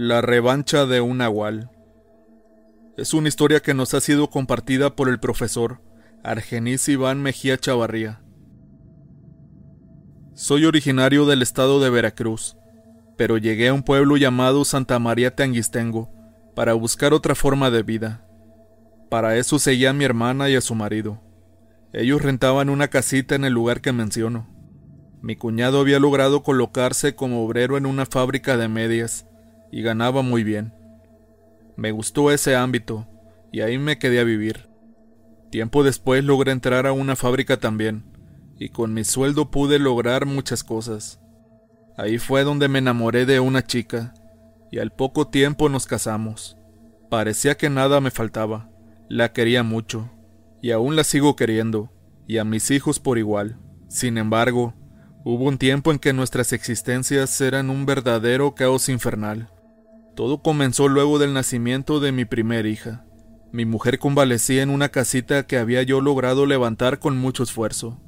La revancha de un nahual. Es una historia que nos ha sido compartida por el profesor Argenis Iván Mejía Chavarría. Soy originario del estado de Veracruz, pero llegué a un pueblo llamado Santa María Tanguistengo para buscar otra forma de vida. Para eso seguía a mi hermana y a su marido. Ellos rentaban una casita en el lugar que menciono. Mi cuñado había logrado colocarse como obrero en una fábrica de medias y ganaba muy bien. Me gustó ese ámbito y ahí me quedé a vivir. Tiempo después logré entrar a una fábrica también y con mi sueldo pude lograr muchas cosas. Ahí fue donde me enamoré de una chica y al poco tiempo nos casamos. Parecía que nada me faltaba. La quería mucho y aún la sigo queriendo y a mis hijos por igual. Sin embargo, hubo un tiempo en que nuestras existencias eran un verdadero caos infernal. Todo comenzó luego del nacimiento de mi primer hija. Mi mujer convalecía en una casita que había yo logrado levantar con mucho esfuerzo,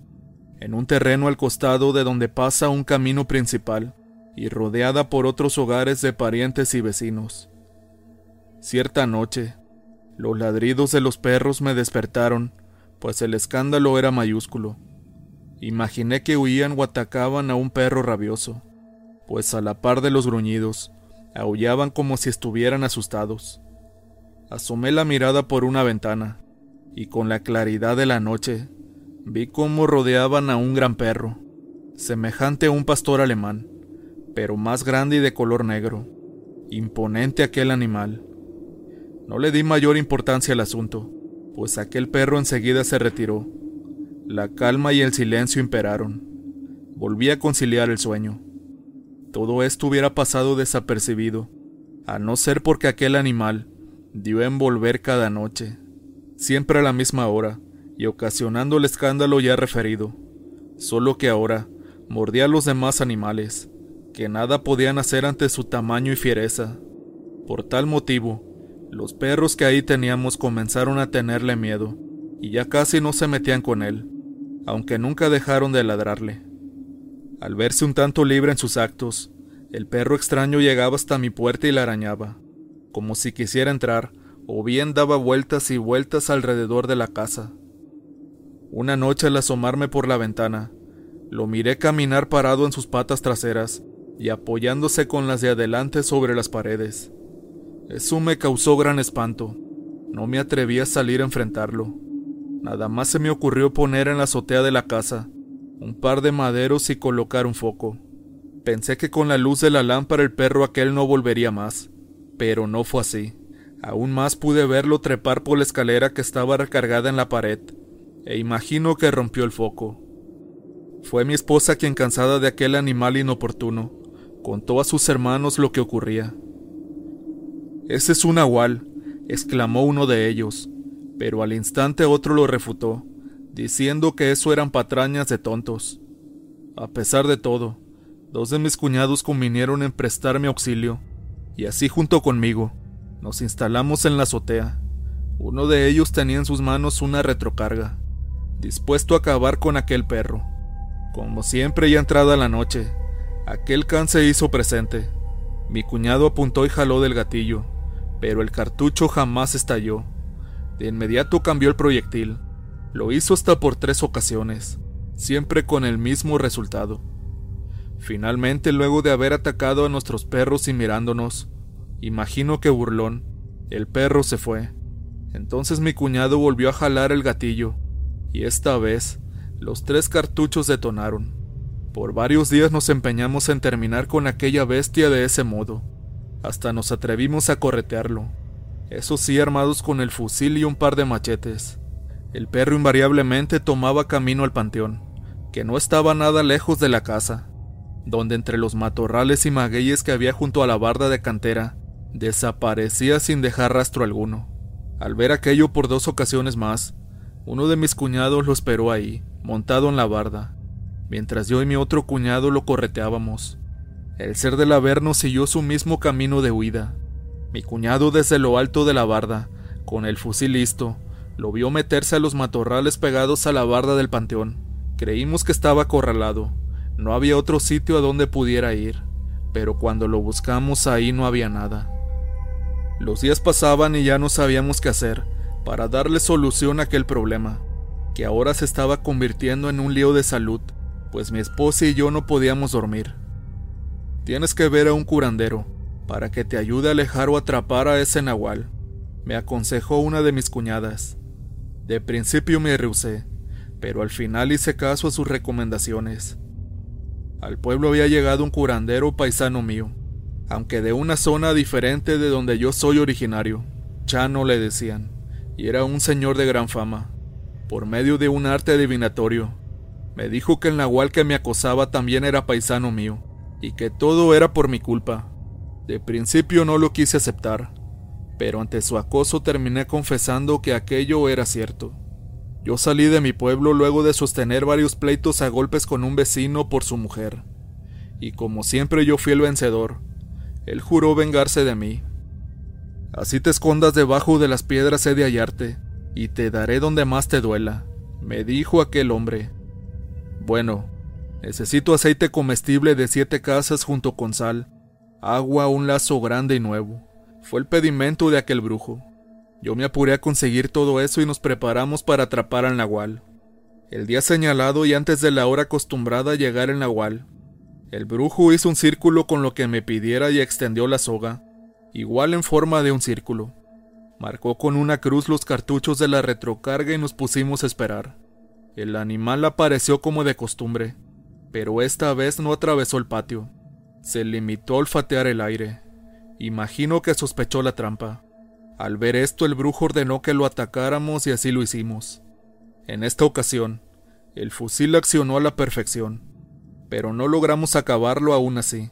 en un terreno al costado de donde pasa un camino principal y rodeada por otros hogares de parientes y vecinos. Cierta noche, los ladridos de los perros me despertaron, pues el escándalo era mayúsculo. Imaginé que huían o atacaban a un perro rabioso, pues a la par de los gruñidos, Aullaban como si estuvieran asustados. Asomé la mirada por una ventana, y con la claridad de la noche vi cómo rodeaban a un gran perro, semejante a un pastor alemán, pero más grande y de color negro. Imponente aquel animal. No le di mayor importancia al asunto, pues aquel perro enseguida se retiró. La calma y el silencio imperaron. Volví a conciliar el sueño todo esto hubiera pasado desapercibido, a no ser porque aquel animal dio en volver cada noche, siempre a la misma hora, y ocasionando el escándalo ya referido, solo que ahora mordía a los demás animales, que nada podían hacer ante su tamaño y fiereza. Por tal motivo, los perros que ahí teníamos comenzaron a tenerle miedo, y ya casi no se metían con él, aunque nunca dejaron de ladrarle. Al verse un tanto libre en sus actos, el perro extraño llegaba hasta mi puerta y la arañaba, como si quisiera entrar, o bien daba vueltas y vueltas alrededor de la casa. Una noche al asomarme por la ventana, lo miré caminar parado en sus patas traseras y apoyándose con las de adelante sobre las paredes. Eso me causó gran espanto. No me atreví a salir a enfrentarlo. Nada más se me ocurrió poner en la azotea de la casa un par de maderos y colocar un foco. Pensé que con la luz de la lámpara el perro aquel no volvería más, pero no fue así. Aún más pude verlo trepar por la escalera que estaba recargada en la pared, e imagino que rompió el foco. Fue mi esposa quien, cansada de aquel animal inoportuno, contó a sus hermanos lo que ocurría. Ese es un nahual, exclamó uno de ellos, pero al instante otro lo refutó diciendo que eso eran patrañas de tontos. A pesar de todo, dos de mis cuñados convinieron en prestarme auxilio, y así junto conmigo, nos instalamos en la azotea. Uno de ellos tenía en sus manos una retrocarga, dispuesto a acabar con aquel perro. Como siempre ya entrada la noche, aquel can se hizo presente. Mi cuñado apuntó y jaló del gatillo, pero el cartucho jamás estalló. De inmediato cambió el proyectil lo hizo hasta por tres ocasiones, siempre con el mismo resultado. Finalmente, luego de haber atacado a nuestros perros y mirándonos, imagino que burlón, el perro se fue. Entonces mi cuñado volvió a jalar el gatillo, y esta vez los tres cartuchos detonaron. Por varios días nos empeñamos en terminar con aquella bestia de ese modo, hasta nos atrevimos a corretearlo, eso sí armados con el fusil y un par de machetes. El perro invariablemente tomaba camino al panteón, que no estaba nada lejos de la casa, donde entre los matorrales y magueyes que había junto a la barda de cantera, desaparecía sin dejar rastro alguno. Al ver aquello por dos ocasiones más, uno de mis cuñados lo esperó ahí, montado en la barda, mientras yo y mi otro cuñado lo correteábamos. El ser del Averno siguió su mismo camino de huida. Mi cuñado desde lo alto de la barda, con el fusil listo, lo vio meterse a los matorrales pegados a la barda del panteón. Creímos que estaba acorralado. No había otro sitio a donde pudiera ir. pero cuando lo buscamos ahí no había nada. Los días pasaban y ya no sabíamos qué hacer para darle solución a aquel problema, que ahora se estaba convirtiendo en un lío de salud, pues mi esposa y yo no podíamos dormir. Tienes que ver a un curandero, para que te ayude a alejar o atrapar a ese nahual, me aconsejó una de mis cuñadas. De principio me rehusé, pero al final hice caso a sus recomendaciones. Al pueblo había llegado un curandero paisano mío, aunque de una zona diferente de donde yo soy originario. Chano le decían, y era un señor de gran fama. Por medio de un arte adivinatorio, me dijo que el nahual que me acosaba también era paisano mío, y que todo era por mi culpa. De principio no lo quise aceptar, pero ante su acoso terminé confesando que aquello era cierto. Yo salí de mi pueblo luego de sostener varios pleitos a golpes con un vecino por su mujer, y como siempre yo fui el vencedor, él juró vengarse de mí. Así te escondas debajo de las piedras he de hallarte, y te daré donde más te duela, me dijo aquel hombre. Bueno, necesito aceite comestible de siete casas junto con sal, agua, un lazo grande y nuevo. Fue el pedimento de aquel brujo. Yo me apuré a conseguir todo eso y nos preparamos para atrapar al nahual. El día señalado y antes de la hora acostumbrada a llegar el nahual, el brujo hizo un círculo con lo que me pidiera y extendió la soga, igual en forma de un círculo. Marcó con una cruz los cartuchos de la retrocarga y nos pusimos a esperar. El animal apareció como de costumbre, pero esta vez no atravesó el patio. Se limitó a olfatear el aire. Imagino que sospechó la trampa. Al ver esto, el brujo ordenó que lo atacáramos y así lo hicimos. En esta ocasión, el fusil accionó a la perfección, pero no logramos acabarlo aún así.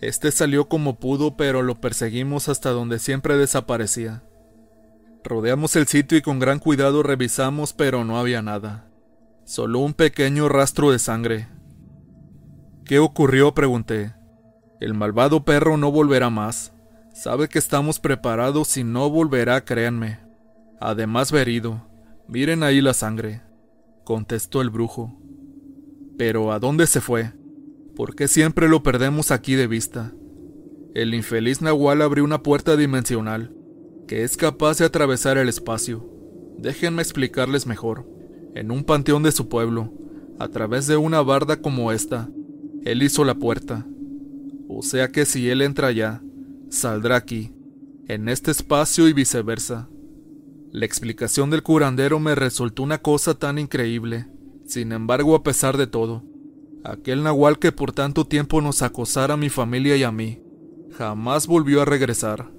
Este salió como pudo, pero lo perseguimos hasta donde siempre desaparecía. Rodeamos el sitio y con gran cuidado revisamos, pero no había nada. Solo un pequeño rastro de sangre. ¿Qué ocurrió? pregunté. El malvado perro no volverá más. Sabe que estamos preparados y no volverá, créanme. Además verido. Miren ahí la sangre, contestó el brujo. Pero ¿a dónde se fue? ¿Por qué siempre lo perdemos aquí de vista? El infeliz Nahual abrió una puerta dimensional, que es capaz de atravesar el espacio. Déjenme explicarles mejor. En un panteón de su pueblo, a través de una barda como esta, él hizo la puerta. O sea que si él entra allá, saldrá aquí, en este espacio y viceversa. La explicación del curandero me resultó una cosa tan increíble. Sin embargo, a pesar de todo, aquel nahual que por tanto tiempo nos acosara a mi familia y a mí, jamás volvió a regresar.